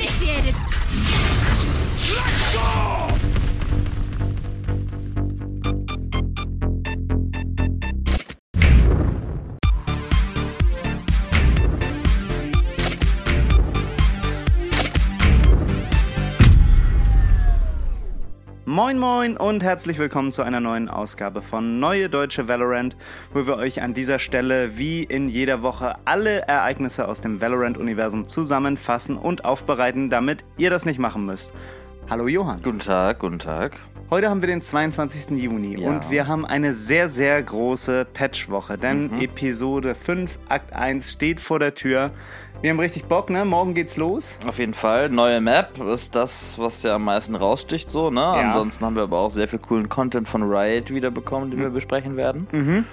initiated. Moin Moin und herzlich willkommen zu einer neuen Ausgabe von Neue Deutsche Valorant, wo wir euch an dieser Stelle wie in jeder Woche alle Ereignisse aus dem Valorant-Universum zusammenfassen und aufbereiten, damit ihr das nicht machen müsst. Hallo Johann. Guten Tag, guten Tag. Heute haben wir den 22. Juni Ja. und wir haben eine sehr, sehr große Patchwoche, denn Mhm. Episode 5, Akt 1 steht vor der Tür. Wir haben richtig Bock, ne? Morgen geht's los. Auf jeden Fall, neue Map ist das, was ja am meisten raussticht, so, ne? Ansonsten haben wir aber auch sehr viel coolen Content von Riot wiederbekommen, den wir besprechen werden.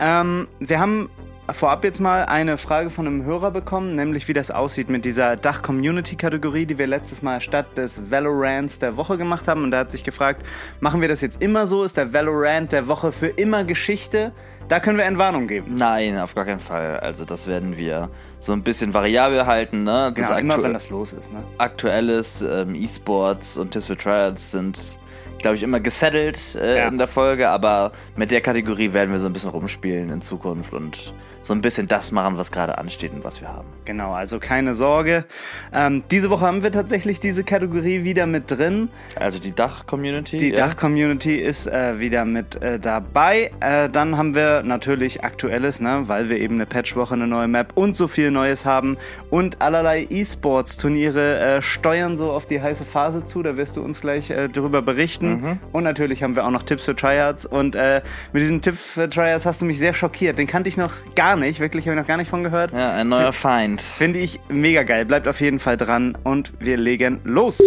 Ähm, wir haben vorab jetzt mal eine Frage von einem Hörer bekommen, nämlich wie das aussieht mit dieser Dach-Community-Kategorie, die wir letztes Mal statt des Valorants der Woche gemacht haben. Und da hat sich gefragt, machen wir das jetzt immer so? Ist der Valorant der Woche für immer Geschichte? Da können wir Entwarnung geben. Nein, auf gar keinen Fall. Also das werden wir so ein bisschen variabel halten, ne? Das Genau, immer wenn das los ist, ne? aktuelles ähm, E-Sports und Tips für Triads sind, glaube ich, immer gesettelt äh, Ja. in der Folge, aber mit der Kategorie werden wir so ein bisschen rumspielen in Zukunft und so ein bisschen das machen, was gerade ansteht und was wir haben. Genau, also keine Sorge. Ähm, diese Woche haben wir tatsächlich diese Kategorie wieder mit drin. Also die Dach-Community. Die ja? Dach-Community ist äh, wieder mit äh, dabei. Äh, dann haben wir natürlich Aktuelles, ne, weil wir eben eine Patchwoche, eine neue Map und so viel Neues haben. Und allerlei E-Sports-Turniere äh, steuern so auf die heiße Phase zu. Da wirst du uns gleich äh, darüber berichten. Und natürlich haben wir auch noch Tipps für Tryhards. Und äh, mit diesem Tipp für Tryhards hast du mich sehr schockiert. Den kannte ich noch gar nicht. Wirklich, habe ich noch gar nicht von gehört. Ja, ein neuer Feind. Finde ich mega geil. Bleibt auf jeden Fall dran und wir legen los.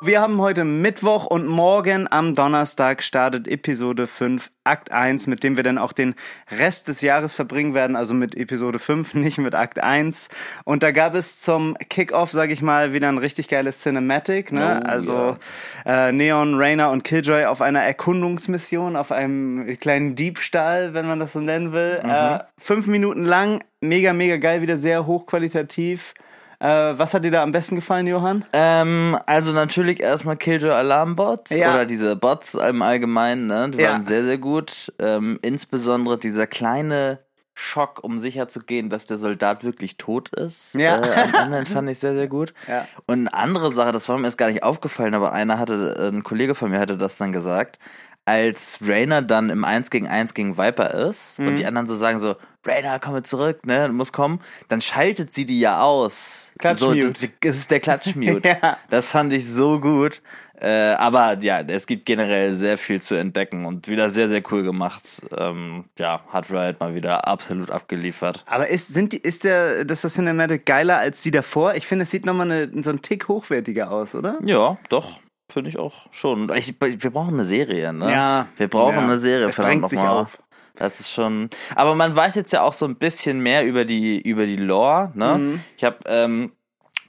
Wir haben heute Mittwoch und morgen am Donnerstag startet Episode 5, Akt 1, mit dem wir dann auch den Rest des Jahres verbringen werden, also mit Episode 5, nicht mit Akt 1. Und da gab es zum Kickoff, sage ich mal, wieder ein richtig geiles Cinematic, ne? Oh, also äh, Neon, Rainer und Killjoy auf einer Erkundungsmission, auf einem kleinen Diebstahl, wenn man das so nennen will. Äh, fünf Minuten lang, mega, mega geil, wieder sehr hochqualitativ. Äh, was hat dir da am besten gefallen, Johann? Ähm, also natürlich erstmal Killjoy Alarmbots Ja. oder diese Bots im Allgemeinen, ne? Die Ja. waren sehr, sehr gut. Ähm, insbesondere dieser kleine Schock, um sicher zu gehen, dass der Soldat wirklich tot ist. Ja. Äh, am Ende fand ich sehr, sehr gut. Ja. Und eine andere Sache, das war mir erst gar nicht aufgefallen, aber einer hatte, ein Kollege von mir hatte das dann gesagt, als Rainer dann im 1 gegen 1 gegen Viper ist und die Mhm. anderen so sagen so, Rainer, komme zurück, ne, du musst kommen, dann schaltet sie die ja aus. Klatschmute. So, ist der Klatschmute. Ja. Das fand ich so gut. Äh, aber ja, es gibt generell sehr viel zu entdecken und wieder sehr, sehr cool gemacht. Ähm, ja, hat Riot mal wieder absolut abgeliefert. Aber ist, sind die, ist der, das das Cinematic geiler als die davor? Ich finde, es sieht nochmal eine, so einen Tick hochwertiger aus, oder? Ja, doch. Finde ich auch schon. Ich, wir brauchen eine Serie, ne? Ja. Wir brauchen Ja. eine Serie, Es verdammt nochmal. Das ist schon. Aber man weiß jetzt ja auch so ein bisschen mehr über die, über die Lore, ne? Mhm. Ich habe ähm,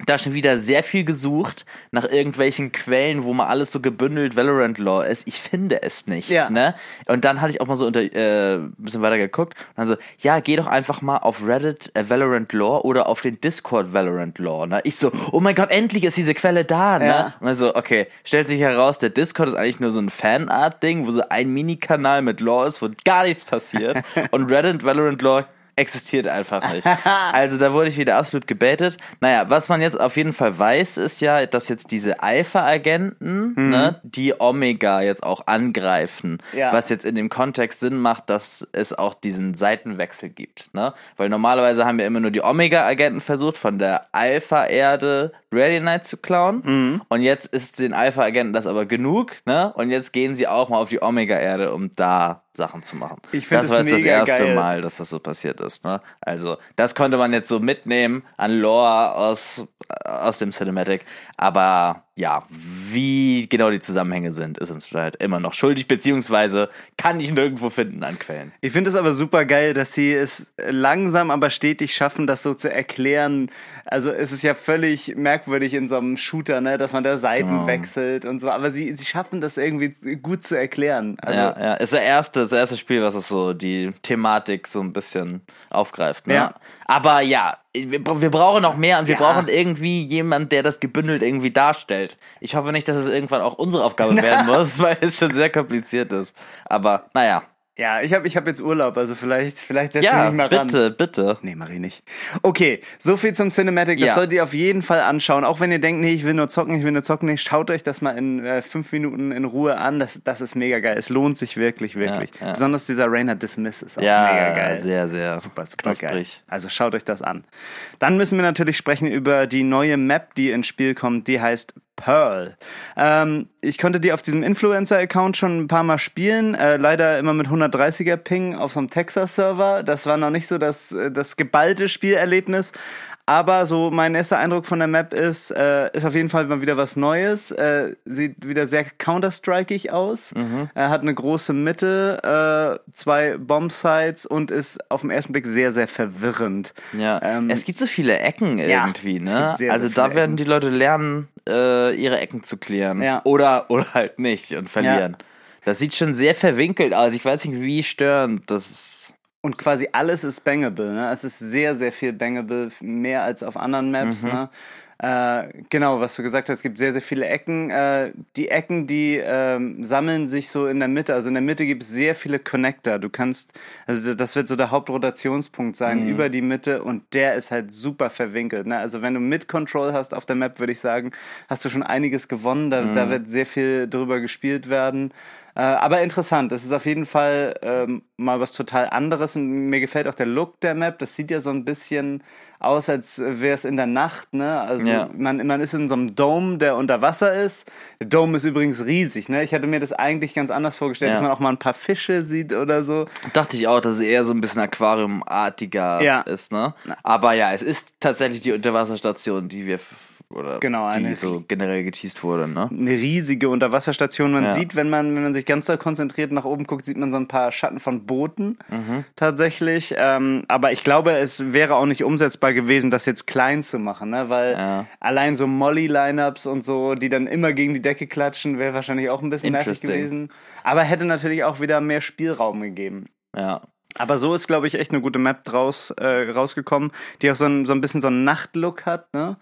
da schon wieder sehr viel gesucht nach irgendwelchen Quellen, wo mal alles so gebündelt Valorant Lore ist. Ich finde es nicht. Ja. Ne? Und dann hatte ich auch mal so unter, äh, ein bisschen weiter geguckt und dann so, ja, geh doch einfach mal auf Reddit äh, Valorant Lore oder auf den Discord Valorant Lore. Ne? Ich so, oh mein Gott, endlich ist diese Quelle da. Ne? Ja. Und dann so, okay, stellt sich heraus, der Discord ist eigentlich nur so ein Fanart-Ding, wo so ein Mini-Kanal mit Lore ist, wo gar nichts passiert. und Reddit Valorant Lore existiert einfach nicht. Also da wurde ich wieder absolut gebaitet. Naja, was man jetzt auf jeden Fall weiß, ist ja, dass jetzt diese Alpha-Agenten, ne, die Omega jetzt auch angreifen. Ja. Was jetzt in dem Kontext Sinn macht, dass es auch diesen Seitenwechsel gibt. Ne? Weil normalerweise haben wir immer nur die Omega-Agenten versucht, von der Alpha-Erde Rally Knight zu klauen. Und jetzt ist den Alpha-Agenten das aber genug. Ne? Und jetzt gehen sie auch mal auf die Omega-Erde, um da Sachen zu machen. Ich find das war jetzt das erste geil. Mal, dass das so passiert ist. Ne? Also, das konnte man jetzt so mitnehmen an Lore aus, aus dem Cinematic. Aber ja, wie genau die Zusammenhänge sind, ist uns halt immer noch schuldig, beziehungsweise kann ich nirgendwo finden an Quellen. Ich finde es aber super geil, dass sie es langsam aber stetig schaffen, das so zu erklären. Also es ist ja völlig merkwürdig in so einem Shooter, ne, dass man da Seiten Oh. wechselt und so, aber sie, sie schaffen das irgendwie gut zu erklären. Also, ja, ja, ist der erste, das erste Spiel, was es so die Thematik so ein bisschen aufgreift. Ne? Ja. Aber ja, wir, wir brauchen noch mehr und wir Ja. brauchen irgendwie jemand, der das gebündelt irgendwie darstellt. Ich hoffe nicht, dass es irgendwann auch unsere Aufgabe werden muss, weil es schon sehr kompliziert ist. Aber naja. Ja, ich habe ich hab jetzt Urlaub, also vielleicht, vielleicht setze Ja, ich mich mal ran. bitte, bitte. Nee, mach ich nicht. Okay, so viel zum Cinematic. Das Ja. solltet ihr auf jeden Fall anschauen. Auch wenn ihr denkt, nee, ich will nur zocken, ich will nur zocken, nicht. Schaut euch das mal in äh, fünf Minuten in Ruhe an. Das, das ist mega geil. Es lohnt sich wirklich, wirklich. Ja. Besonders dieser Rainer Dismiss ist auch Ja, mega geil. sehr, sehr Super, super geil. knusprig. Also schaut euch das an. Dann müssen wir natürlich sprechen über die neue Map, die ins Spiel kommt. Die heißt Pearl. Ähm, ich konnte die auf diesem Influencer-Account schon ein paar Mal spielen. Äh, leider immer mit 130er Ping auf so einem Texas-Server. Das war noch nicht so das, äh, das geballte Spielerlebnis. Aber so mein erster Eindruck von der Map ist, äh, ist auf jeden Fall mal wieder was Neues. Äh, sieht wieder sehr counter-strikig aus. Er hat eine große Mitte, äh, zwei Bombsites und ist auf den ersten Blick sehr, sehr verwirrend. Ja, Ähm, es gibt so viele Ecken irgendwie, es ne? sehr, also sehr da werden Ecken. die Leute lernen, äh, ihre Ecken zu klären. Ja. Oder, oder halt nicht und verlieren. Das sieht schon sehr verwinkelt aus. Ich weiß nicht, wie störend das ist. Und quasi alles ist bangable. Ne? Es ist sehr, sehr viel bangable, mehr als auf anderen Maps. Mhm. Ne? Äh, genau, was du gesagt hast, es gibt sehr, sehr viele Ecken. Äh, die Ecken, die ähm, sammeln sich so in der Mitte. Also in der Mitte gibt es sehr viele Connector. Du kannst, also das wird so der Hauptrotationspunkt sein Mhm. über die Mitte und der ist halt super verwinkelt. Ne? Also wenn du Mid-Control hast auf der Map, würde ich sagen, hast du schon einiges gewonnen. Da, Mhm. da wird sehr viel drüber gespielt werden. Äh, aber interessant, es ist auf jeden Fall ähm, mal was total anderes und mir gefällt auch der Look der Map. Das sieht ja so ein bisschen aus, als wäre es in der Nacht. Ne? Also Ja. man, man ist in so einem Dome, der unter Wasser ist. Der Dome ist übrigens riesig. Ne? Ich hatte mir das eigentlich ganz anders vorgestellt, Ja. dass man auch mal ein paar Fische sieht oder so. Dachte ich auch, dass es eher so ein bisschen aquariumartiger Ja. ist, ne? Aber ja, es ist tatsächlich die Unterwasserstation, die wir oder Genau, die eine- so generell geteased wurde, ne? eine riesige Unterwasserstation. Man Ja. sieht, wenn man, wenn man sich ganz doll konzentriert nach oben guckt, sieht man so ein paar Schatten von Booten Mhm. tatsächlich. Ähm, aber ich glaube, es wäre auch nicht umsetzbar gewesen, das jetzt klein zu machen, ne? weil Ja. allein so Molly-Lineups und so, die dann immer gegen die Decke klatschen, wäre wahrscheinlich auch ein bisschen nervig gewesen. Aber hätte natürlich auch wieder mehr Spielraum gegeben. Ja. Aber so ist, glaube ich, echt eine gute Map draus äh, rausgekommen, die auch so ein, so ein bisschen so einen Nachtlook hat. Ne?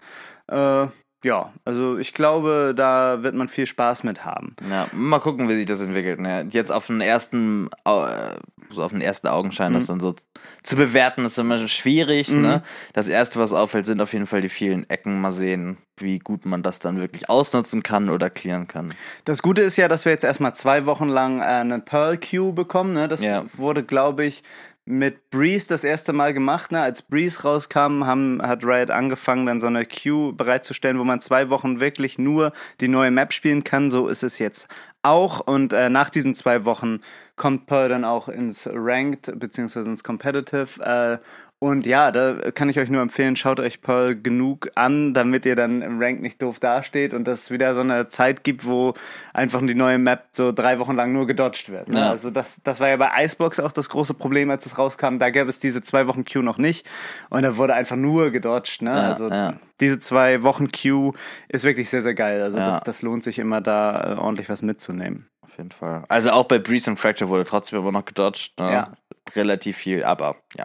Äh, ja, also ich glaube, da wird man viel Spaß mit haben. Ja, mal gucken, wie sich das entwickelt. Ne? Jetzt auf den ersten, äh, so auf den ersten Augenschein, Mhm. das dann so zu bewerten, ist immer schwierig. Ne? Das erste, was auffällt, sind auf jeden Fall die vielen Ecken. Mal sehen, wie gut man das dann wirklich ausnutzen kann oder clearen kann. Das Gute ist ja, dass wir jetzt erstmal zwei Wochen lang äh, eine Pearl Queue bekommen. Ne? Das Ja. wurde, glaube ich, mit Breeze das erste Mal gemacht. Ne? Als Breeze rauskam, haben, hat Riot angefangen, dann so eine Queue bereitzustellen, wo man zwei Wochen wirklich nur die neue Map spielen kann. So ist es jetzt auch. Und äh, nach diesen zwei Wochen kommt Pearl dann auch ins Ranked beziehungsweise ins Competitive. Äh, und ja, da kann ich euch nur empfehlen, schaut euch Pearl genug an, damit ihr dann im Rank nicht doof dasteht und dass es wieder so eine Zeit gibt, wo einfach die neue Map so drei Wochen lang nur gedodged wird. Ne? Ja. Also das, das war ja bei Icebox auch das große Problem, als es rauskam. Da gäbe es diese zwei Wochen Queue noch nicht und da wurde einfach nur gedodged. Ne? Ja, also ja. diese zwei Wochen Queue ist wirklich sehr, sehr geil. Also das, das lohnt sich immer da äh, ordentlich was mitzunehmen. Auf jeden Fall. Also auch bei Breeze und Fracture wurde trotzdem immer noch gedodged. Ne? Ja. Relativ viel, aber ja.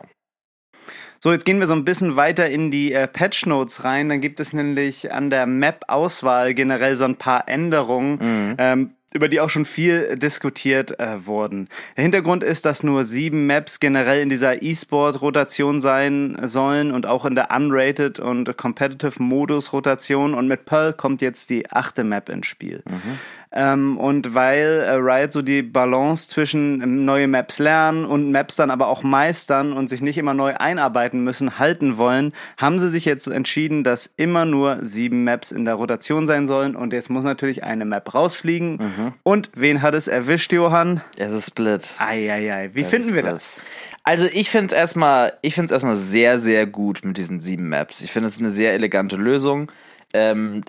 So, jetzt gehen wir so ein bisschen weiter in die äh, Patch Notes rein. Dann gibt es nämlich an der Map-Auswahl generell so ein paar Änderungen, ähm, über die auch schon viel diskutiert äh, wurden. Der Hintergrund ist, dass nur sieben Maps generell in dieser E-Sport-Rotation sein sollen und auch in der Unrated und Competitive-Modus-Rotation. Und mit Pearl kommt jetzt die achte Map ins Spiel. Ähm, und weil äh, Riot so die Balance zwischen ähm, neue Maps lernen und Maps dann aber auch meistern und sich nicht immer neu einarbeiten müssen, halten wollen, haben sie sich jetzt entschieden, dass immer nur sieben Maps in der Rotation sein sollen. Und jetzt muss natürlich eine Map rausfliegen. Und wen hat es erwischt, Johann? Es ist Split. Eieiei, wie Das finden wir Split. das? Also ich finde es erstmal, ich finde es erstmal sehr, sehr gut mit diesen sieben Maps. Ich finde es eine sehr elegante Lösung. Ähm,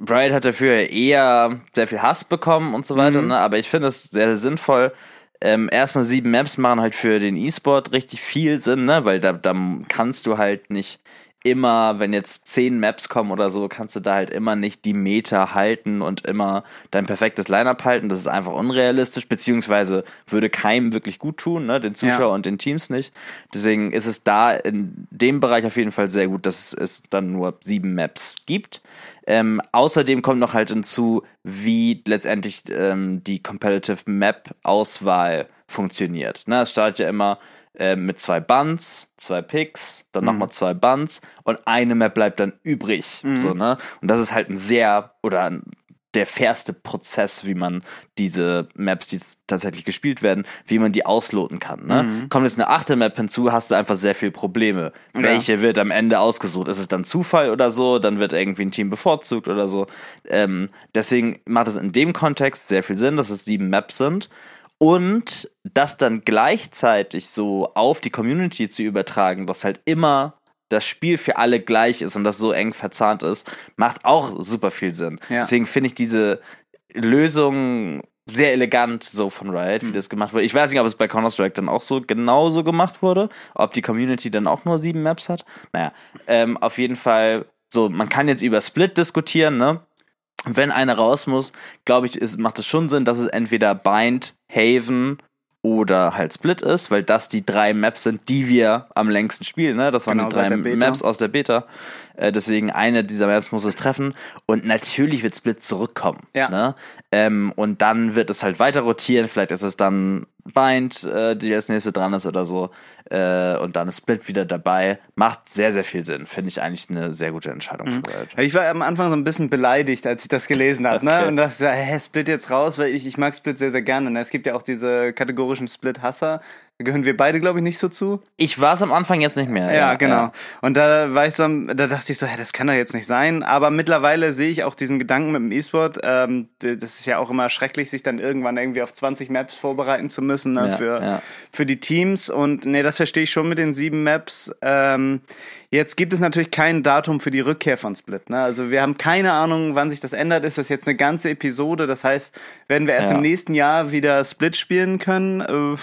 Brian hat dafür eher sehr viel Hass bekommen und so weiter, mhm. ne? aber ich finde es sehr, sehr sinnvoll. Ähm, erstmal sieben Maps machen halt für den E-Sport richtig viel Sinn, ne? weil da, da kannst du halt nicht immer, wenn jetzt zehn Maps kommen oder so, kannst du da halt immer nicht die Meter halten und immer dein perfektes Lineup halten. Das ist einfach unrealistisch, beziehungsweise würde keinem wirklich gut tun, ne? den Zuschauern ja. und den Teams nicht. Deswegen ist es da in dem Bereich auf jeden Fall sehr gut, dass es dann nur sieben Maps gibt. Ähm, außerdem kommt noch halt hinzu, wie letztendlich ähm, die Competitive Map Auswahl funktioniert. Ne? Es startet ja immer äh, mit zwei Buns, zwei Picks, dann mhm. nochmal zwei Buns und eine Map bleibt dann übrig. Mhm. So, ne? Und das ist halt ein sehr oder ein, der fairste Prozess, wie man diese Maps, die tatsächlich gespielt werden, wie man die ausloten kann. Ne? Mhm. Kommt jetzt eine achte Map hinzu, hast du einfach sehr viel Probleme. Ja. Welche wird am Ende ausgesucht? Ist es dann Zufall oder so? Dann wird irgendwie ein Team bevorzugt oder so. Ähm, deswegen macht es in dem Kontext sehr viel Sinn, dass es sieben Maps sind. Und das dann gleichzeitig so auf die Community zu übertragen, dass halt immer das Spiel für alle gleich ist und das so eng verzahnt ist, macht auch super viel Sinn. Ja. Deswegen finde ich diese Lösung sehr elegant so von Riot, wie mhm. das gemacht wurde. Ich weiß nicht, ob es bei Counter-Strike dann auch so genauso gemacht wurde, ob die Community dann auch nur sieben Maps hat. Naja, ähm, auf jeden Fall so, man kann jetzt über Split diskutieren, ne? Wenn einer raus muss, glaube ich, ist, macht es schon Sinn, dass es entweder Bind, Haven oder halt Split ist, weil das die drei Maps sind, die wir am längsten spielen. Ne? Das waren genau, die drei Maps aus der Beta. Äh, deswegen eine dieser Maps muss es treffen. Und natürlich wird Split zurückkommen. Ja. Ne? Ähm, und dann wird es halt weiter rotieren. Vielleicht ist es dann Bind, äh, die als nächste dran ist oder so. Äh, und dann ist Split wieder dabei. Macht sehr, sehr viel Sinn. Finde ich eigentlich eine sehr gute Entscheidung mhm. Ich war am Anfang so ein bisschen beleidigt, als ich das gelesen habe. Ne? okay. ne? Und dachte, hä, Split jetzt raus, weil ich, ich mag Split sehr, sehr gerne. Ne? Es gibt ja auch diese kategorischen Split-Hasser. Gehören wir beide, glaube ich, nicht so zu. Ich war es am Anfang jetzt nicht mehr. Ja, ja genau. Ja. Und da war ich so, da dachte ich so, hä, das kann doch jetzt nicht sein. Aber mittlerweile sehe ich auch diesen Gedanken mit dem E-Sport. Ähm, das ist ja auch immer schrecklich, sich dann irgendwann irgendwie auf 20 Maps vorbereiten zu müssen ne, ja, für, für die Teams. Und nee, das verstehe ich schon mit den sieben Maps. Ähm, Jetzt gibt es natürlich kein Datum für die Rückkehr von Split. Ne? Also wir haben keine Ahnung, wann sich das ändert. Ist das jetzt eine ganze Episode? Das heißt, werden wir erst ja. im nächsten Jahr wieder Split spielen können?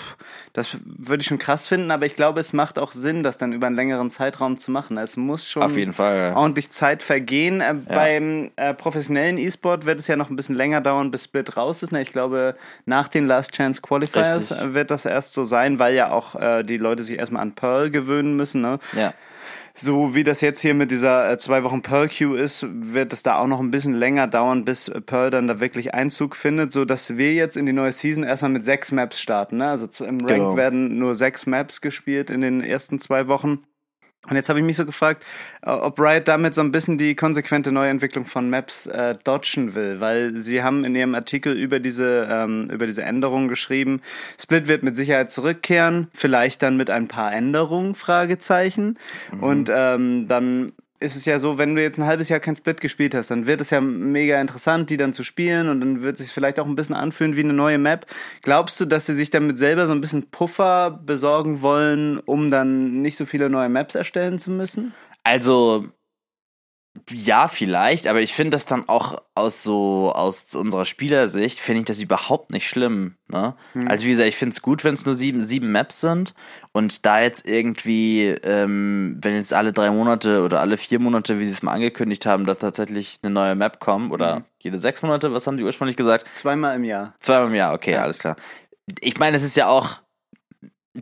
Das würde ich schon krass finden, aber ich glaube, es macht auch Sinn, das dann über einen längeren Zeitraum zu machen. Es muss schon Auf jeden Fall, ja. ordentlich Zeit vergehen. Äh, ja. Beim äh, professionellen E-Sport wird es ja noch ein bisschen länger dauern, bis Split raus ist. Ne? Ich glaube, nach den Last Chance Qualifiers Richtig. wird das erst so sein, weil ja auch äh, die Leute sich erstmal an Pearl gewöhnen müssen. Ne? Ja so wie das jetzt hier mit dieser äh, zwei Wochen Pearl Queue ist, wird es da auch noch ein bisschen länger dauern, bis Pearl dann da wirklich Einzug findet, so dass wir jetzt in die neue Season erstmal mit sechs Maps starten. Ne? Also im Rank genau. werden nur sechs Maps gespielt in den ersten zwei Wochen. Und jetzt habe ich mich so gefragt, äh, ob Riot damit so ein bisschen die konsequente Neuentwicklung von Maps äh, dodgen will, weil sie haben in ihrem Artikel über diese ähm, über diese Änderungen geschrieben. Split wird mit Sicherheit zurückkehren, vielleicht dann mit ein paar Änderungen Fragezeichen. Mhm. Und ähm, dann ist es ja so, wenn du jetzt ein halbes Jahr kein Split gespielt hast, dann wird es ja mega interessant, die dann zu spielen und dann wird sich vielleicht auch ein bisschen anfühlen wie eine neue Map. Glaubst du, dass sie sich damit selber so ein bisschen Puffer besorgen wollen, um dann nicht so viele neue Maps erstellen zu müssen? Also ja, vielleicht, aber ich finde das dann auch aus so, aus unserer Spielersicht, finde ich das überhaupt nicht schlimm. Ne? Hm. Also wie gesagt, ich finde es gut, wenn es nur sieben, sieben Maps sind und da jetzt irgendwie, ähm, wenn jetzt alle drei Monate oder alle vier Monate, wie sie es mal angekündigt haben, da tatsächlich eine neue Map kommt oder hm. jede sechs Monate, was haben die ursprünglich gesagt? Zweimal im Jahr. Zweimal im Jahr, okay, ja. alles klar. Ich meine, es ist ja auch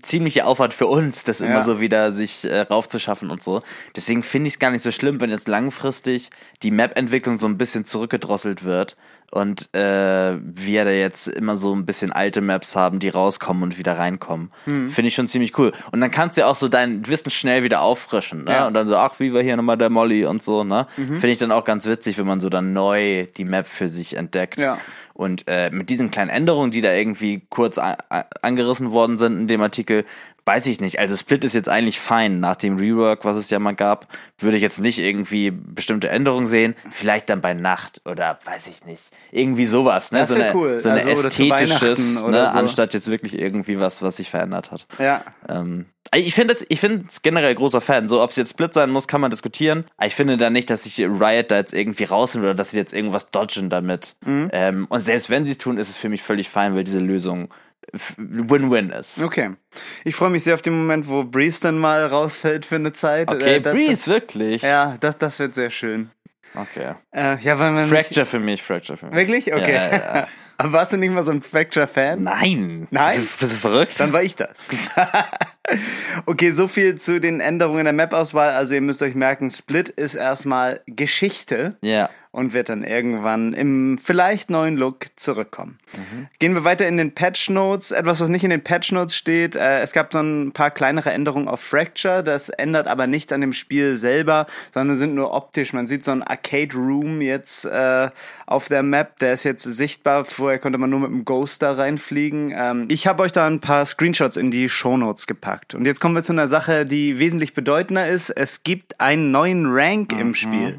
ziemlicher Aufwand für uns, das immer so wieder sich äh, raufzuschaffen und so. Deswegen finde ich es gar nicht so schlimm, wenn jetzt langfristig die Map-Entwicklung so ein bisschen zurückgedrosselt wird und äh, wir da jetzt immer so ein bisschen alte Maps haben, die rauskommen und wieder reinkommen. Hm. Finde ich schon ziemlich cool. Und dann kannst du ja auch so dein Wissen schnell wieder auffrischen, ne? Ja. Und dann so, ach, wie war hier nochmal der Molly und so, ne? Mhm. Finde ich dann auch ganz witzig, wenn man so dann neu die Map für sich entdeckt. Ja. Und äh, mit diesen kleinen Änderungen, die da irgendwie kurz angerissen worden sind in dem Artikel, weiß ich nicht. Also Split ist jetzt eigentlich fein. Nach dem Rework, was es ja mal gab, würde ich jetzt nicht irgendwie bestimmte Änderungen sehen. Vielleicht dann bei Nacht oder weiß ich nicht. Irgendwie sowas, ne? Das so eine, cool. so eine Also, ästhetisches, ne? so. Anstatt jetzt wirklich irgendwie was, was sich verändert hat. Ja. Ähm, ich finde es, es generell großer Fan. So, ob es jetzt Split sein muss, kann man diskutieren. Aber ich finde da nicht, dass sich Riot da jetzt irgendwie rausnimmt oder dass sie jetzt irgendwas dodgen damit. Mhm. Ähm, und selbst wenn sie es tun, ist es für mich völlig fein, weil diese Lösung Win-Win ist. Okay. Ich freue mich sehr auf den Moment, wo Breeze dann mal rausfällt für eine Zeit. Okay, Äh, das, Breeze, wirklich? Das, ja, das, das wird sehr schön. Okay. Äh, ja, weil man. Fracture für mich, Fracture für mich. Wirklich? Okay. Ja, ja, ja. Aber warst du nicht mal so ein Fracture-Fan? Nein. Nein? Bist du, bist du verrückt? Dann war ich das. okay, so viel zu den Änderungen der Map-Auswahl. Also ihr müsst euch merken, Split ist erstmal Geschichte ja. und wird dann irgendwann im vielleicht neuen Look zurückkommen. Gehen wir weiter in den Patch Notes. Etwas, was nicht in den Patch Notes steht. Äh, es gab so ein paar kleinere Änderungen auf Fracture. Das ändert aber nichts an dem Spiel selber, sondern sind nur optisch. Man sieht so ein Arcade Room jetzt äh, auf der Map. Der ist jetzt sichtbar. Vorher konnte man nur mit dem Ghost da reinfliegen. Ähm, ich habe euch da ein paar Screenshots in die Show Notes gepackt. Und jetzt kommen wir zu einer Sache, die wesentlich bedeutender ist. Es gibt einen neuen Rank im Spiel.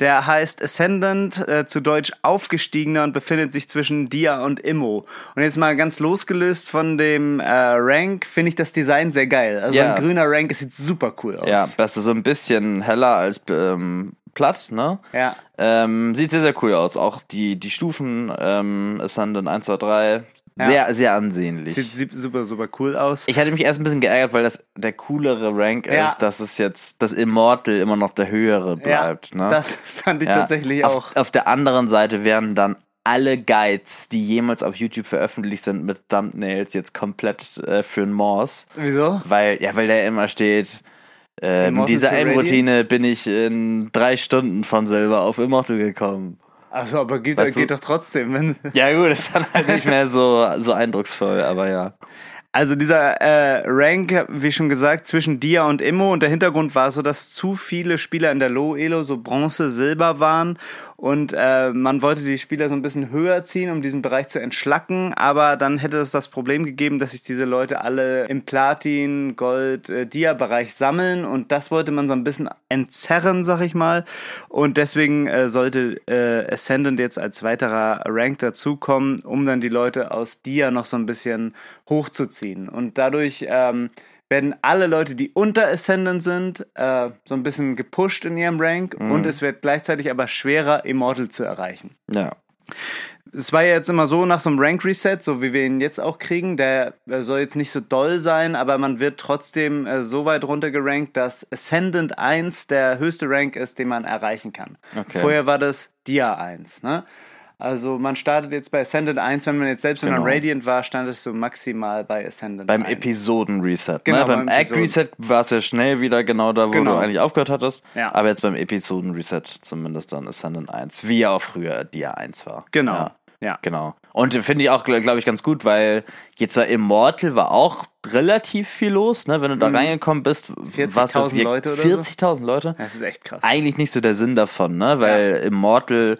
Der heißt Ascendant, äh, zu Deutsch Aufgestiegener und befindet sich zwischen Dia und Immo. Und jetzt mal ganz losgelöst von dem äh, Rank, finde ich das Design sehr geil. Also Ja. ein grüner Rank, es sieht super cool aus. Ja, das ist so ein bisschen heller als ähm, platt, ne? Ja. Ähm, sieht sehr, sehr cool aus. Auch die, die Stufen, ähm, Ascendant 1, 2, 3, Ja. sehr, sehr ansehnlich. Sieht sie- super, super cool aus. ich hatte mich erst ein bisschen geärgert, weil das der coolere Rank Ja. ist, dass es jetzt das Immortal immer noch der höhere bleibt. ja, ne? das fand ich tatsächlich auf, auch. Auf der anderen Seite werden dann alle Guides, die jemals auf YouTube veröffentlicht sind mit Thumbnails, jetzt komplett äh, für einen Morse. Wieso? Weil, ja, weil da immer steht, äh, mit dieser Aim-Routine bin ich in drei Stunden von Silber auf Immortal gekommen. Also, aber geht, Weißt du- geht doch trotzdem. Wenn, Ja, gut, ist dann halt nicht mehr so, so eindrucksvoll, aber ja. Also dieser äh, Rank, wie schon gesagt, zwischen Dia und Immo und der Hintergrund war so, dass zu viele Spieler in der Low Elo so Bronze, Silber waren und äh, man wollte die Spieler so ein bisschen höher ziehen, um diesen Bereich zu entschlacken, aber dann hätte es das Problem gegeben, dass sich diese Leute alle im Platin, Gold, äh, Dia-Bereich sammeln. Und das wollte man so ein bisschen entzerren, sag ich mal. Und deswegen äh, sollte äh, Ascendant jetzt als weiterer Rank dazukommen, um dann die Leute aus Dia noch so ein bisschen hochzuziehen. Und dadurch ähm, werden alle Leute, die unter Ascendant sind, äh, so ein bisschen gepusht in ihrem Rank und es wird gleichzeitig aber schwerer, Immortal zu erreichen. Ja. Es war ja jetzt immer so nach so einem Rank Reset, so wie wir ihn jetzt auch kriegen, der äh, soll jetzt nicht so doll sein, aber man wird trotzdem äh, so weit runtergerankt, dass Ascendant 1 der höchste Rank ist, den man erreichen kann. Okay. Vorher war das Dia 1, ne? Also man startet jetzt bei Ascendant 1, wenn man jetzt selbst in Genau. einem Radiant war, standest du maximal bei Ascendant Beim 1. Episoden-Reset. Genau, ne? Beim beim Act-Reset war es ja schnell wieder genau da, wo Genau. du eigentlich aufgehört hattest. Ja. Aber jetzt beim Episoden-Reset zumindest dann Ascendant 1, wie ja auch früher Dia 1 war. Genau. Ja. Ja. Genau. Und finde ich auch, glaube ich, ganz gut, weil jetzt war Immortal war auch relativ viel los, ne? Wenn du da reingekommen bist, 40.000 warst du wie- Mhm. Leute oder so? 40.000 Leute? Das ist echt krass. Eigentlich nicht so der Sinn davon, ne? Weil Immortal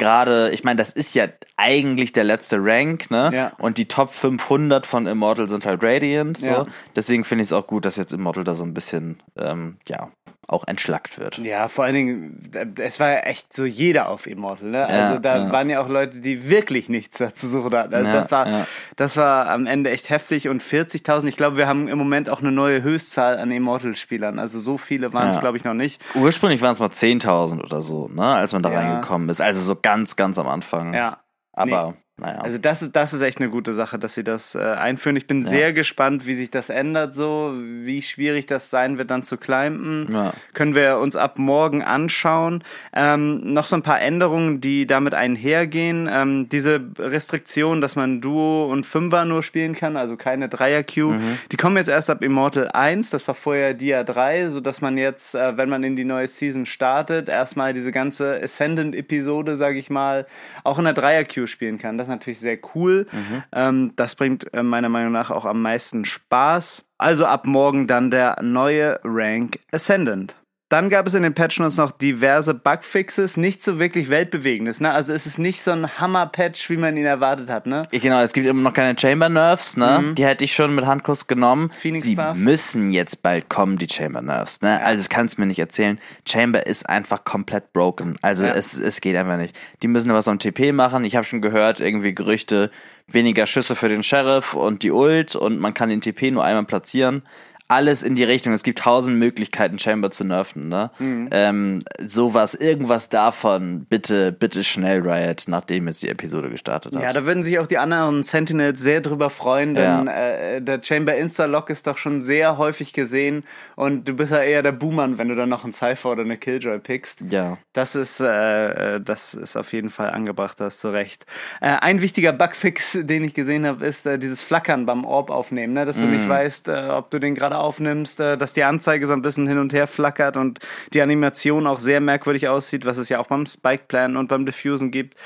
gerade, ich meine, das ist ja eigentlich der letzte Rank, ne? Ja. Und die Top 500 von Immortal sind halt Radiant, so. Ja. Deswegen finde ich es auch gut, dass jetzt Immortal da so ein bisschen, ähm, ja, auch entschlackt wird. Ja, vor allen Dingen, äh, es war ja echt so jeder auf Immortal, ne? Ja, also da ja. waren ja auch Leute, die wirklich nichts dazu suchen hatten. Also Ja, das war, das war am Ende echt heftig und 40.000. Ich glaube, wir haben im Moment auch eine neue Höchstzahl an Immortal-Spielern. Also so viele waren es, glaube ich, noch nicht. Ursprünglich waren es mal 10.000 oder so, ne? Als man da reingekommen ist. Also so ganz, ganz am Anfang. Ja. Aber, naja. Also das ist, das ist echt eine gute Sache, dass sie das äh, einführen. Ich bin sehr gespannt, wie sich das ändert so, wie schwierig das sein wird, dann zu climben. Ja. Können wir uns ab morgen anschauen. Ähm, noch so ein paar Änderungen, die damit einhergehen. Ähm, diese Restriktion, dass man Duo und Fünfer nur spielen kann, also keine Dreier-Queue, die kommen jetzt erst ab Immortal 1, das war vorher Dia 3, so dass man jetzt, äh, wenn man in die neue Season startet, erstmal diese ganze Ascendant-Episode, sage ich mal, auch in der Dreier-Queue spielen kann. Das natürlich sehr cool. Ähm, das bringt äh, meiner Meinung nach auch am meisten Spaß. Also ab morgen dann der neue Rank Ascendant. Dann gab es in den Patch Notes noch diverse Bugfixes, nicht so wirklich weltbewegendes. Ne? Also es ist nicht so ein Hammer-Patch, wie man ihn erwartet hat. Ne? Genau, es gibt immer noch keine Chamber Nerves, ne? Mhm. Die hätte ich schon mit Handkuss genommen. Phoenix Sie Buff. müssen jetzt bald kommen, die Chamber Nerves, ne? Also, das kannst du mir nicht erzählen. Chamber ist einfach komplett broken. Also, Ja. es, es geht einfach nicht. Die müssen was am TP machen. Ich habe schon gehört, irgendwie Gerüchte, weniger Schüsse für den Sheriff und die Ult und man kann den TP nur einmal platzieren. Alles in die Richtung. Es gibt tausend Möglichkeiten, Chamber zu nerven, ne? Mhm. Ähm, sowas, irgendwas davon, bitte, bitte schnell, Riot, nachdem jetzt die Episode gestartet hat. Ja, da würden sich auch die anderen Sentinels sehr drüber freuen, denn Ja. äh, der Chamber Insta-Lock ist doch schon sehr häufig gesehen und du bist ja eher der Boomer, wenn du dann noch einen Cypher oder eine Killjoy pickst. ja. Das ist, äh, äh, das ist auf jeden Fall angebracht, da hast du recht. Äh, ein wichtiger Bugfix, den ich gesehen habe, ist äh, dieses Flackern beim Orb aufnehmen, ne? dass du nicht weißt, äh, ob du den gerade aufnimmst, äh, dass die Anzeige so ein bisschen hin und her flackert und die Animation auch sehr merkwürdig aussieht, was es ja auch beim Spike Plan und beim Diffusen gibt.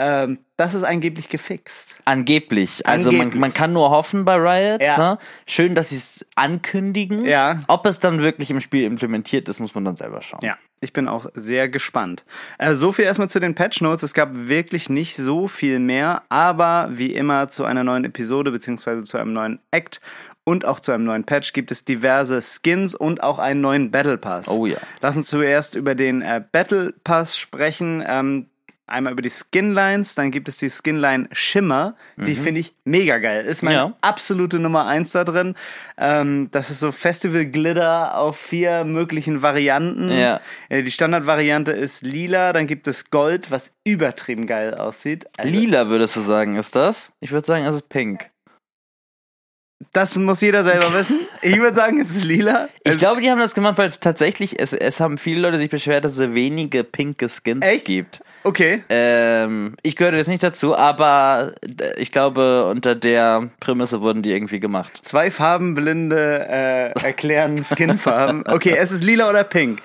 Ähm, das ist angeblich gefixt. Angeblich. Also Man, Angeblich. man kann nur hoffen bei Riot. Ja. Ne? Schön, dass sie es ankündigen. Ja. Ob es dann wirklich im Spiel implementiert ist, muss man dann selber schauen. Ja, ich bin auch sehr gespannt. Äh, so viel erstmal zu den Patch Notes. Es gab wirklich nicht so viel mehr, aber wie immer zu einer neuen Episode beziehungsweise zu einem neuen Act und auch zu einem neuen Patch gibt es diverse Skins und auch einen neuen Battle Pass. Oh ja. Lass uns zuerst über den äh, Battle Pass sprechen. Ähm, Einmal über die Skinlines, dann gibt es die Skinline Shimmer, die finde ich mega geil. Ist meine Ja. absolute Nummer eins da drin. Ähm, das ist so Festival Glitter auf vier möglichen Varianten. Ja. Äh, Die Standardvariante ist lila, dann gibt es Gold, was übertrieben geil aussieht. Also, Lila würdest du sagen, ist das? Ich würde sagen, es ist pink. Das muss jeder selber wissen. Ich würde sagen, es ist lila. Ich Es- glaube, die haben das gemacht, weil tatsächlich, es, es haben viele Leute sich beschwert, dass es wenige pinke Skins Echt? gibt. okay. Ähm, ich gehöre jetzt nicht dazu, aber ich glaube, unter der Prämisse wurden die irgendwie gemacht. Zwei Farbenblinde äh, erklären Skinfarben. Okay, es ist lila oder pink.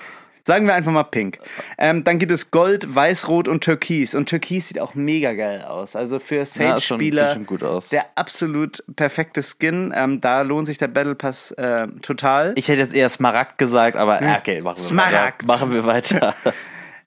Sagen wir einfach mal pink. Ähm, dann gibt es Gold, Weiß-Rot und Türkis. Und Türkis sieht auch mega geil aus. Also für Ja, Sage-Spieler schon gut aus. der absolut perfekte Skin. Ähm, da lohnt sich der Battle Pass äh, total. Ich hätte jetzt eher Smaragd gesagt, aber äh, okay, machen wir Smaragd. weiter. Machen wir weiter.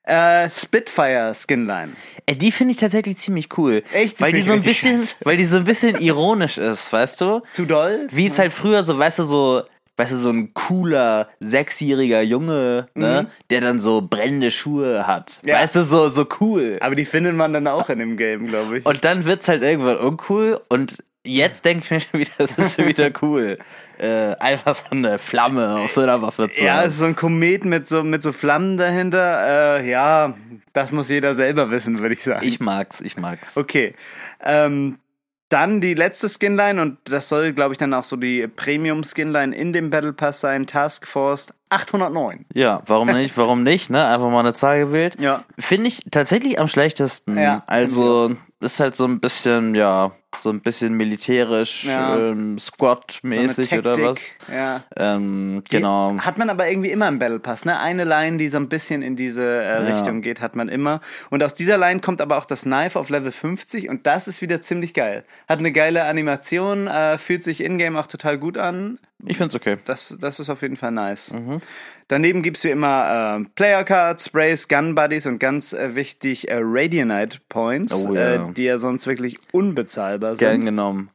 Äh, Spitfire Skinline. Äh, Die finde ich tatsächlich ziemlich cool. Echt? Die Weil die so ein bisschen, scheiße. weil die so ein bisschen ironisch ist, weißt du? Zu doll? Wie es halt früher so, weißt du, so, weißt du, so ein cooler, sechsjähriger Junge, ne, der dann so brennende Schuhe hat. Mhm. Ja. Weißt du, so, so cool. Aber die findet man dann auch in dem Game, glaube ich. Und dann wird's halt irgendwann uncool und jetzt denke ich mir schon wieder, das ist schon wieder cool. Äh, einfach so eine Flamme auf so einer Waffe zu ja, so ein Komet mit so, mit so Flammen dahinter. Äh, ja, das muss jeder selber wissen, würde ich sagen. Ich mag's, ich mag's. Okay. Ähm, dann die letzte Skinline und das soll, glaube ich, dann auch so die Premium-Skinline in dem Battle Pass sein. Task Force 809. Ja, warum nicht, warum nicht, ne? Einfach mal eine Zahl gewählt. Ja. Finde ich tatsächlich am schlechtesten. Ja, also ist halt so ein bisschen, ja, so ein bisschen militärisch, Ja. ähm, So Squad-mäßig oder Taktik. was. Ja. Ähm, Die genau. Hat man aber irgendwie immer im Battle Pass, ne? Eine Line, die so ein bisschen in diese äh, Ja. Richtung geht, hat man immer. Und aus dieser Line kommt aber auch das Knife auf Level 50 und das ist wieder ziemlich geil. Hat eine geile Animation, äh, fühlt sich in-game auch total gut an. Ich find's okay. Das, das ist auf jeden Fall nice. Mhm. Daneben gibt's wie immer äh, Player Cards, Sprays, Gun Buddies und ganz äh, wichtig äh, Radianite Points, Oh ja. äh, die ja sonst wirklich unbezahlbar Gern sind. genommen.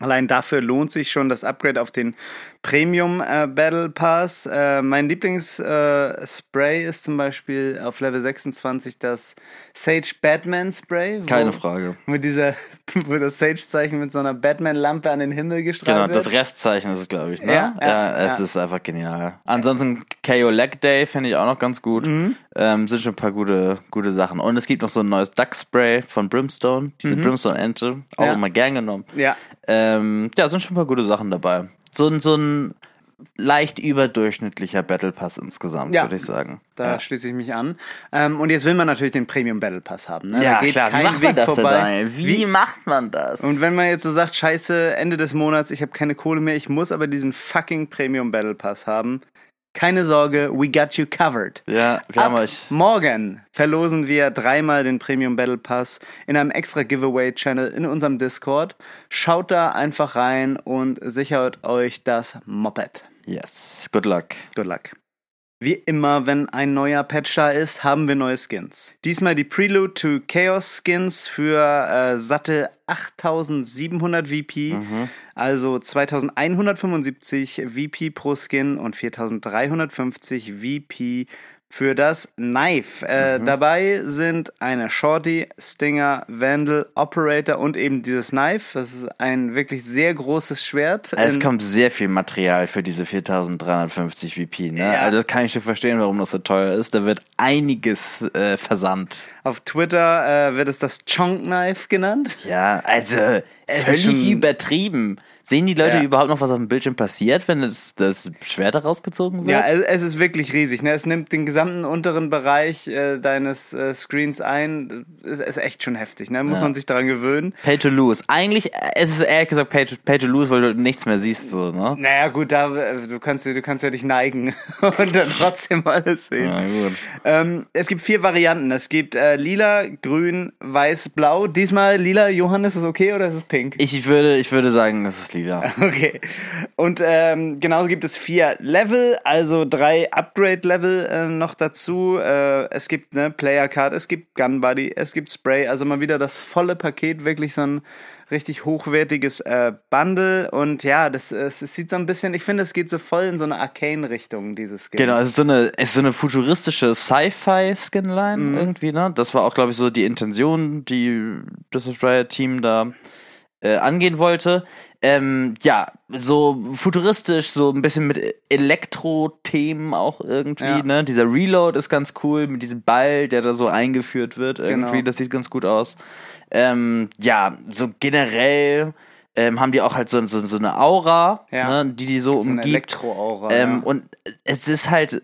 Allein dafür lohnt sich schon das Upgrade auf den Premium äh, Battle Pass. Äh, mein Lieblingsspray äh, ist zum Beispiel auf Level 26 das Sage Batman Spray. wo- Keine Frage. Mit dieser, wo das Sage-Zeichen mit so einer Batman-Lampe an den Himmel gestrahlt Genau, wird. das Restzeichen ist es, glaube ich, ne? Ja, ja, es ja. ist einfach genial. Ansonsten KO Leg Day finde ich auch noch ganz gut. Mhm. Ähm, sind schon ein paar gute, gute Sachen. Und es gibt noch so ein neues Duck Spray von Brimstone. Diese Brimstone-Ente. Auch Mhm. Ja. immer gern genommen. ja, Ähm, ja, sind schon ein paar gute Sachen dabei. So ein, so ein leicht überdurchschnittlicher Battle Pass insgesamt, Ja. würde ich sagen. da schließe ich mich an. Ähm, und jetzt will man natürlich den Premium Battle Pass haben. Ne? Ja, klar. Wie macht Weg man das vorbei. Daniel? Wie, macht man das? Und wenn man jetzt so sagt, scheiße, Ende des Monats, ich habe keine Kohle mehr, ich muss aber diesen fucking Premium Battle Pass haben. Keine Sorge, we got you covered. ja, wir haben Ab euch. morgen verlosen wir dreimal den Premium Battle Pass in einem extra Giveaway-Channel in unserem Discord. Schaut da einfach rein und sichert euch das Moped. Yes. Good luck. Good luck. Wie immer, wenn ein neuer Patch da ist, haben wir neue Skins. Diesmal die Prelude to Chaos Skins für äh, satte 8700 VP, mhm. also 2175 VP pro Skin und 4350 VP für das Knife. Äh, mhm. Dabei sind eine Shorty, Stinger, Vandal, Operator und eben dieses Knife. Das ist ein wirklich sehr großes Schwert. Also es kommt sehr viel Material für diese 4350 VP. Ne? Ja. Also das kann ich schon verstehen, warum das so teuer ist. Da wird einiges äh, versandt. Auf Twitter äh, wird es das Chonk Knife genannt. Ja, also völlig übertrieben. Sehen die Leute ja. überhaupt noch, was auf dem Bildschirm passiert, wenn das, das Schwert rausgezogen wird? Ja, es ist wirklich riesig. Ne? Es nimmt den gesamten unteren Bereich äh, deines äh, Screens ein. Es ist echt schon heftig. Ne? Muss ja. man sich daran gewöhnen. Pay to lose. Eigentlich es ist es ehrlich gesagt Pay to, pay to lose, weil du nichts mehr siehst. So, ne? Naja, gut, da, du, kannst, du kannst ja dich neigen und dann trotzdem alles sehen. Ja, gut. Ähm, es gibt vier Varianten. Es gibt äh, lila, grün, weiß, blau. Diesmal lila, Johann, ist es okay oder ist es pink? Ich würde, ich würde sagen, es ist Liga. Okay. Und ähm, genauso gibt es vier Level, also drei Upgrade-Level äh, noch dazu. Äh, es gibt eine Player Card, es gibt Gun Buddy, es gibt Spray, also mal wieder das volle Paket, wirklich so ein richtig hochwertiges äh, Bundle und ja, das, es, es sieht so ein bisschen, ich finde, es geht so voll in so eine Arcane-Richtung, dieses Game. Genau, also so eine, es ist so eine futuristische Sci-Fi-Skinline mhm. irgendwie, ne? Das war auch, glaube ich, so die Intention, die das Australia-Team da äh, angehen wollte. Ähm, ja, so futuristisch, so ein bisschen mit Elektro-Themen auch irgendwie, ja. ne? Dieser Reload ist ganz cool mit diesem Ball, der da so eingeführt wird irgendwie, genau. das sieht ganz gut aus. Ähm, ja, so generell ähm, haben die auch halt so, so, so eine Aura, ja. ne, die die so, so umgibt. Elektro-Aura. Ähm, ja. Und es ist halt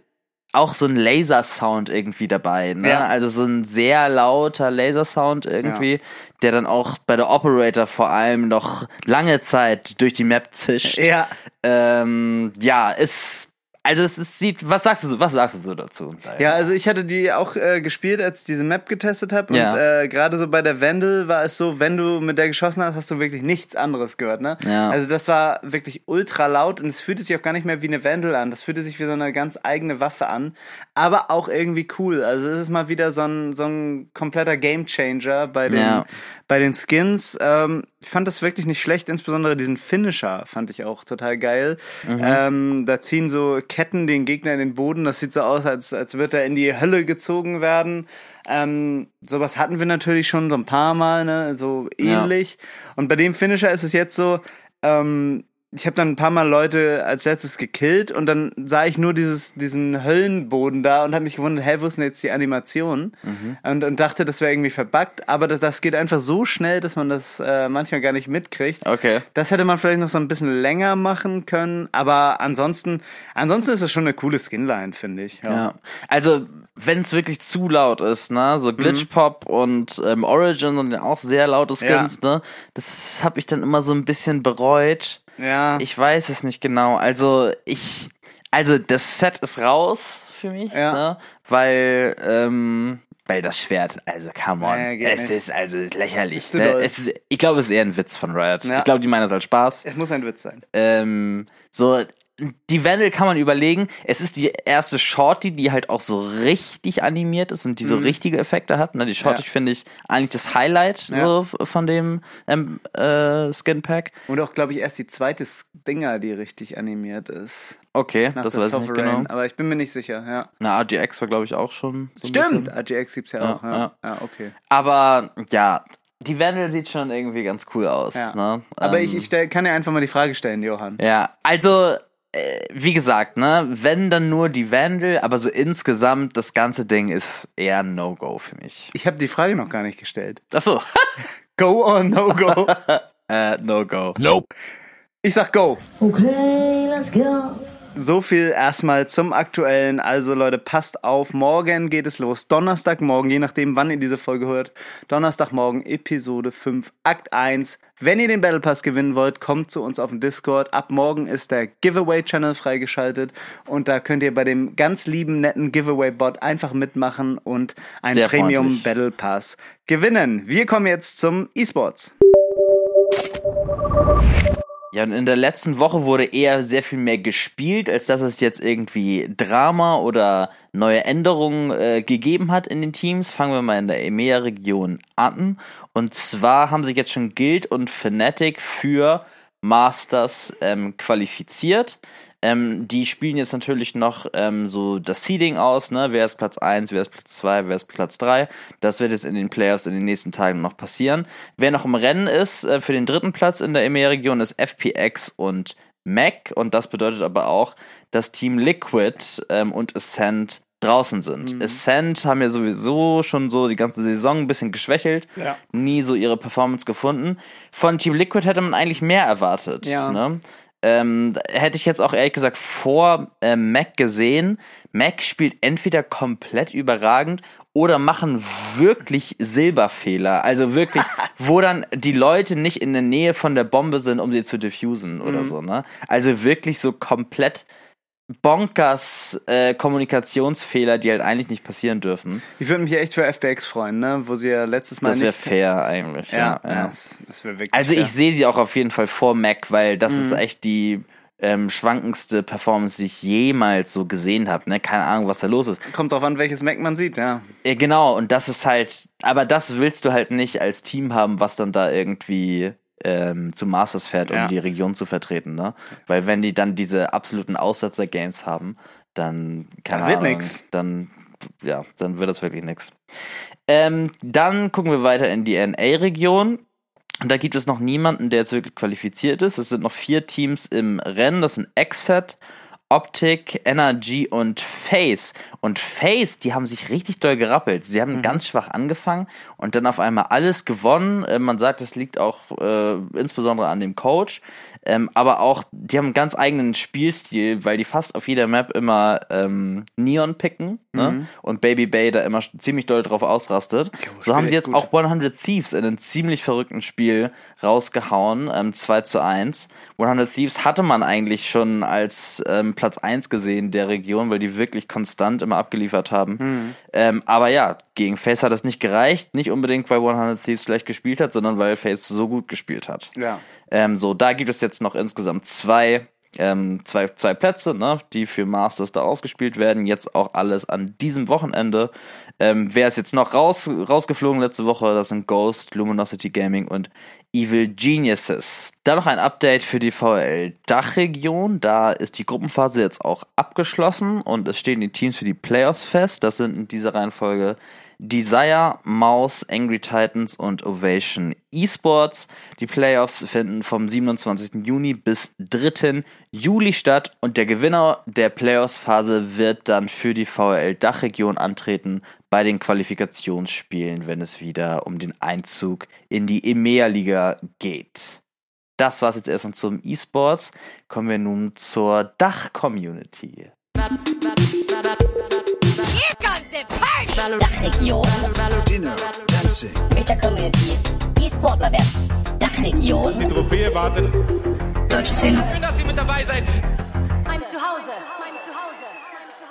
auch so ein Lasersound irgendwie dabei, ne? Ja. Also so ein sehr lauter Lasersound irgendwie, ja. der dann auch bei der Operator vor allem noch lange Zeit durch die Map zischt. Ja. Ähm, ja, ist also es, es sieht, was sagst du so, was sagst du so dazu? Ja, also ich hatte die auch äh, gespielt, als ich diese Map getestet habe. Ja. Und äh, gerade so bei der Wendel war es so, wenn du mit der geschossen hast, hast du wirklich nichts anderes gehört, ne? Ja. Also das war wirklich ultra laut und es fühlte sich auch gar nicht mehr wie eine Wendel an. Das fühlte sich wie so eine ganz eigene Waffe an. Aber auch irgendwie cool. Also es ist mal wieder so ein, so ein kompletter Gamechanger bei den, ja. bei den Skins. Ähm, fand das wirklich nicht schlecht, insbesondere diesen Finisher fand ich auch total geil. Mhm. Ähm, da ziehen so Ketten den Gegner in den Boden. Das sieht so aus, als, als würde er in die Hölle gezogen werden. Ähm, sowas hatten wir natürlich schon so ein paar Mal, ne? so ähnlich. Ja. Und bei dem Finisher ist es jetzt so, ähm, ich habe dann ein paar Mal Leute als letztes gekillt und dann sah ich nur dieses, diesen Höllenboden da und habe mich gewundert, hä, wo ist denn jetzt die Animation? Mhm. Und, und dachte, das wäre irgendwie verbuggt, aber das, das geht einfach so schnell, dass man das äh, manchmal gar nicht mitkriegt. Okay. Das hätte man vielleicht noch so ein bisschen länger machen können, aber ansonsten, ansonsten ist es schon eine coole Skinline, finde ich. Ja. ja. Also, wenn es wirklich zu laut ist, ne, so Glitchpop mhm. und ähm, Origin sind ja auch sehr laute Skins, ja. ne, das habe ich dann immer so ein bisschen bereut ja. Ich weiß es nicht genau. Also ich, also das Set ist raus für mich, ja. ne? weil ähm, weil das Schwert, also come on, ja, es nicht. ist also lächerlich. Ist ne? es ist, ich glaube, es ist eher ein Witz von Riot. Ja. Ich glaube, die meinen das als Spaß. Es muss ein Witz sein. Ähm, so, die Vandal kann man überlegen. Es ist die erste Shorty, die halt auch so richtig animiert ist und die so mhm. richtige Effekte hat. Ne? Die Shorty ja. finde ich eigentlich das Highlight ja. so von dem ähm, äh, Skin Pack. Und auch, glaube ich, erst die zweite Stinger, die richtig animiert ist. Okay, das weiß ich nicht genau. Aber ich bin mir nicht sicher, ja. Na, RGX war, glaube ich, auch schon. So Stimmt, RGX gibt's ja, ja auch. Ja. ja, okay. Aber ja, die Vandal sieht schon irgendwie ganz cool aus. Ja. Ne? Aber ähm, ich, ich stell, kann dir einfach mal die Frage stellen, Johann. Ja, also wie gesagt, ne, wenn dann nur die Vandal, aber so insgesamt das ganze Ding ist eher No-Go für mich. Ich habe die Frage noch gar nicht gestellt. Ach so. go or No-Go? äh, No-Go. Nope. Ich sag Go. Okay, let's go. So viel erstmal zum aktuellen. Also Leute, passt auf. Morgen geht es los. Donnerstagmorgen, je nachdem, wann ihr diese Folge hört. Donnerstagmorgen, Episode 5, Akt 1. Wenn ihr den Battle Pass gewinnen wollt, kommt zu uns auf den Discord. Ab morgen ist der Giveaway-Channel freigeschaltet. Und da könnt ihr bei dem ganz lieben, netten Giveaway-Bot einfach mitmachen und einen Premium. Battle Pass gewinnen. Wir kommen jetzt zum E-Sports. Ja, und in der letzten Woche wurde eher sehr viel mehr gespielt, als dass es jetzt irgendwie Drama oder neue Änderungen äh, gegeben hat in den Teams. Fangen wir mal in der EMEA-Region an. Und zwar haben sich jetzt schon Guild und Fnatic für Masters ähm, qualifiziert. Ähm, die spielen jetzt natürlich noch ähm, so das Seeding aus, ne? Wer ist Platz 1, wer ist Platz 2, wer ist Platz 3. Das wird jetzt in den Playoffs in den nächsten Tagen noch passieren. Wer noch im Rennen ist äh, für den dritten Platz in der EMEA-Region ist FPX und Mac und das bedeutet aber auch, dass Team Liquid ähm, und Ascent draußen sind. Mhm. Ascent haben ja sowieso schon so die ganze Saison ein bisschen geschwächelt, ja. nie so ihre Performance gefunden. Von Team Liquid hätte man eigentlich mehr erwartet. Ja. Ne? Ähm, hätte ich jetzt auch ehrlich gesagt vor äh, Mac gesehen. Mac spielt entweder komplett überragend oder machen wirklich Silberfehler. Also wirklich, wo dann die Leute nicht in der Nähe von der Bombe sind, um sie zu diffusen oder mhm. so, ne? Also wirklich so komplett bonkers äh, Kommunikationsfehler, die halt eigentlich nicht passieren dürfen. Ich würde mich echt für FBX freuen, ne? Wo sie ja letztes Mal. Das wäre fair eigentlich. Ja, ja. ja. Das, das wirklich Also fair. ich sehe sie auch auf jeden Fall vor Mac, weil das mhm. ist echt die ähm, schwankendste Performance, die ich jemals so gesehen habe. Ne? Keine Ahnung, was da los ist. Kommt drauf an, welches Mac man sieht, ja. ja. Genau, und das ist halt, aber das willst du halt nicht als Team haben, was dann da irgendwie ähm, zu Masters fährt, um ja. die Region zu vertreten, ne? Weil wenn die dann diese absoluten Aussetzer-Games haben, dann keine da wird Ahnung, nix. dann ja, dann wird das wirklich nix. Ähm, dann gucken wir weiter in die NA-Region. Da gibt es noch niemanden, der jetzt wirklich qualifiziert ist. Es sind noch vier Teams im Rennen. Das sind Exet, Optic, Energy und Face. Und Face, die haben sich richtig doll gerappelt. Die haben mhm. ganz schwach angefangen und dann auf einmal alles gewonnen. Äh, man sagt, das liegt auch äh, insbesondere an dem Coach. Ähm, aber auch, die haben einen ganz eigenen Spielstil, weil die fast auf jeder Map immer ähm, Neon picken ne? mhm. und Baby Bay da immer ziemlich doll drauf ausrastet. Jo, so haben sie jetzt gut. auch 100 Thieves in einem ziemlich verrückten Spiel rausgehauen, ähm, 2 zu 1. 100 Thieves hatte man eigentlich schon als ähm, Platz 1 gesehen der Region, weil die wirklich konstant immer abgeliefert haben. Mhm. Ähm, aber ja, gegen Face hat das nicht gereicht, nicht unbedingt, weil 100 Thieves schlecht gespielt hat, sondern weil Face so gut gespielt hat. Ja. Ähm, so, da gibt es jetzt noch insgesamt zwei, ähm, zwei, zwei Plätze, ne, die für Masters da ausgespielt werden. Jetzt auch alles an diesem Wochenende. Ähm, wer ist jetzt noch raus, rausgeflogen letzte Woche? Das sind Ghost, Luminosity Gaming und Evil Geniuses. Dann noch ein Update für die VL Dachregion. Da ist die Gruppenphase jetzt auch abgeschlossen und es stehen die Teams für die Playoffs fest. Das sind in dieser Reihenfolge Desire, Mouse, Angry Titans und Ovation Esports. Die Playoffs finden vom 27. Juni bis 3. Juli statt und der Gewinner der Playoffs-Phase wird dann für die VRL Dachregion antreten bei den Qualifikationsspielen, wenn es wieder um den Einzug in die EMEA-Liga geht. Das war's jetzt erstmal zum E-Sports. Kommen wir nun zur Dach-Community. Dachregion. Dinner, Dancing. Mit der Community. E-Sportler werden. Dachregion. Die Trophäe wartet. Deutsche Szene. Schön, dass Sie mit dabei seid.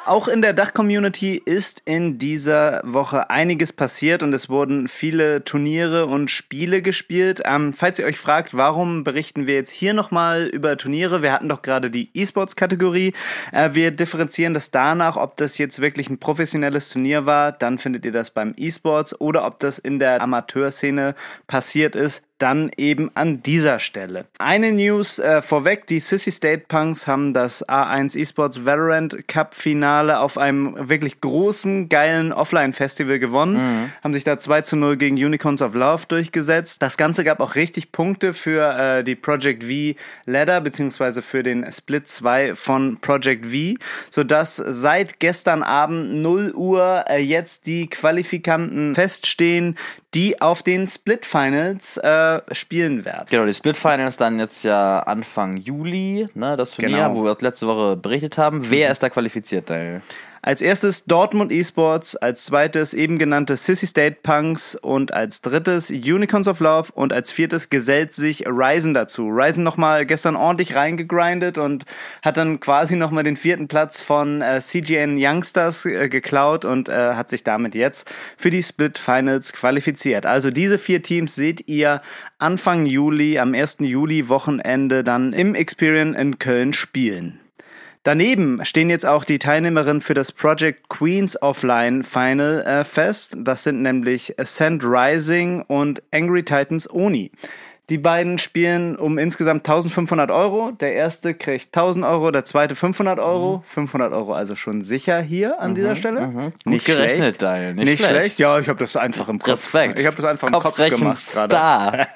Auch in der Dach-Community ist in dieser Woche einiges passiert und es wurden viele Turniere und Spiele gespielt. Ähm, falls ihr euch fragt, warum berichten wir jetzt hier nochmal über Turniere? Wir hatten doch gerade die E-Sports-Kategorie. Äh, wir differenzieren das danach, ob das jetzt wirklich ein professionelles Turnier war. Dann findet ihr das beim E-Sports oder ob das in der Amateurszene passiert ist dann eben an dieser Stelle. Eine News äh, vorweg, die Sissy State Punks haben das A1 Esports Valorant Cup Finale auf einem wirklich großen, geilen Offline-Festival gewonnen, mhm. haben sich da 2 zu 0 gegen Unicorns of Love durchgesetzt. Das Ganze gab auch richtig Punkte für äh, die Project V Ladder, beziehungsweise für den Split 2 von Project V, sodass seit gestern Abend 0 Uhr äh, jetzt die Qualifikanten feststehen, die auf den Split Finals äh, spielen werden. Genau, die Split Finals dann jetzt ja Anfang Juli, ne, das Turnier, genau. wo wir letzte Woche berichtet haben. Wer mhm. ist da qualifiziert, Daniel? Als erstes Dortmund Esports, als zweites eben genannte Sissy State Punks und als drittes Unicorns of Love und als viertes gesellt sich Ryzen dazu. Ryzen nochmal gestern ordentlich reingegrindet und hat dann quasi nochmal den vierten Platz von äh, CGN Youngsters äh, geklaut und äh, hat sich damit jetzt für die Split Finals qualifiziert. Also diese vier Teams seht ihr Anfang Juli, am 1. Juli Wochenende dann im Experian in Köln spielen. Daneben stehen jetzt auch die Teilnehmerinnen für das Project Queens Offline Final äh, fest. Das sind nämlich Ascent Rising und Angry Titans Oni. Die beiden spielen um insgesamt 1500 Euro. Der erste kriegt 1000 Euro, der zweite 500 Euro. Mhm. 500 Euro also schon sicher hier an mhm, dieser Stelle. Mhm. Nicht gerechnet, schlecht. Daniel. Nicht, nicht schlecht. schlecht. Ja, ich habe das einfach im Kopf. Respekt. Ich habe das einfach im Kopf gemacht gerade.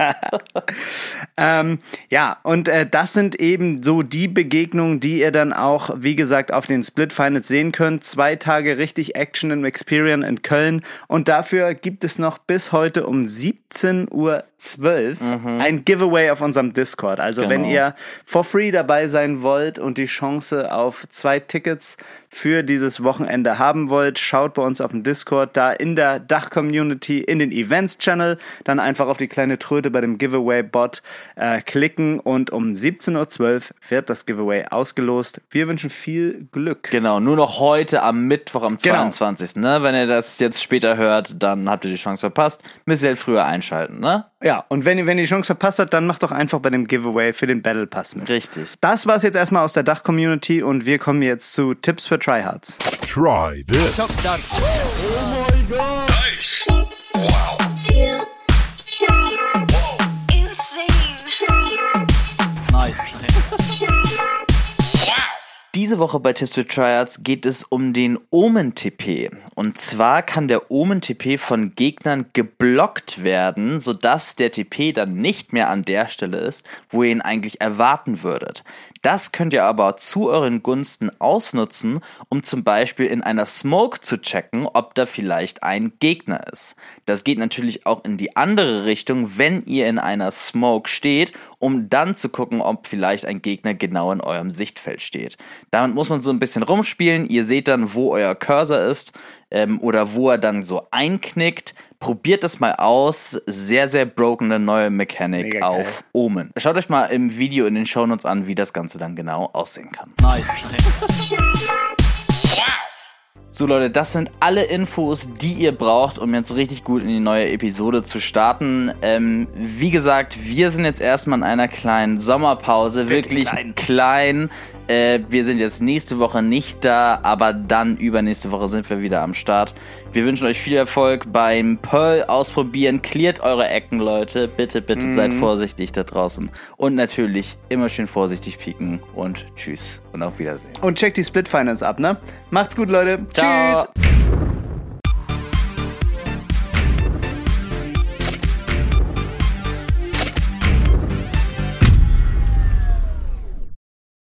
ähm, ja, und äh, das sind eben so die Begegnungen, die ihr dann auch, wie gesagt, auf den Split Finals sehen könnt. Zwei Tage richtig Action im Experian in Köln. Und dafür gibt es noch bis heute um 17 Uhr 12 mhm. Ein Giveaway auf unserem Discord. Also genau. wenn ihr for free dabei sein wollt und die Chance auf zwei Tickets für dieses Wochenende haben wollt, schaut bei uns auf dem Discord, da in der Dach-Community, in den Events-Channel, dann einfach auf die kleine Tröte bei dem Giveaway-Bot äh, klicken und um 17.12 Uhr wird das Giveaway ausgelost. Wir wünschen viel Glück. Genau, nur noch heute am Mittwoch, am 22. Genau. Ne? Wenn ihr das jetzt später hört, dann habt ihr die Chance verpasst. Müsst ihr halt früher einschalten, ne? Ja, und wenn ihr, wenn ihr die Chance verpasst habt, dann macht doch einfach bei dem Giveaway für den Battle Pass mit. Richtig. Das war's jetzt erstmal aus der Dach-Community und wir kommen jetzt zu Tipps für Tryhards. Try this. Top done. Oh my god. Nice. Tips. Wow. Diese Woche bei Tips für Triads geht es um den Omen-TP. Und zwar kann der Omen-TP von Gegnern geblockt werden, sodass der TP dann nicht mehr an der Stelle ist, wo ihr ihn eigentlich erwarten würdet. Das könnt ihr aber zu euren Gunsten ausnutzen, um zum Beispiel in einer Smoke zu checken, ob da vielleicht ein Gegner ist. Das geht natürlich auch in die andere Richtung, wenn ihr in einer Smoke steht, um dann zu gucken, ob vielleicht ein Gegner genau in eurem Sichtfeld steht. Damit muss man so ein bisschen rumspielen. Ihr seht dann, wo euer Cursor ist ähm, oder wo er dann so einknickt. Probiert das mal aus. Sehr, sehr broken eine neue Mechanik auf Omen. Schaut euch mal im Video in den Shownotes an, wie das Ganze dann genau aussehen kann. Nice. So Leute, das sind alle Infos, die ihr braucht, um jetzt richtig gut in die neue Episode zu starten. Ähm, wie gesagt, wir sind jetzt erstmal in einer kleinen Sommerpause, wirklich, wirklich klein. klein. Äh, wir sind jetzt nächste Woche nicht da, aber dann übernächste Woche sind wir wieder am Start. Wir wünschen euch viel Erfolg beim Pearl ausprobieren. Klärt eure Ecken, Leute. Bitte, bitte mhm. seid vorsichtig da draußen. Und natürlich immer schön vorsichtig pieken und tschüss und auf Wiedersehen. Und checkt die Split Finance ab, ne? Macht's gut, Leute. Ciao. Tschüss.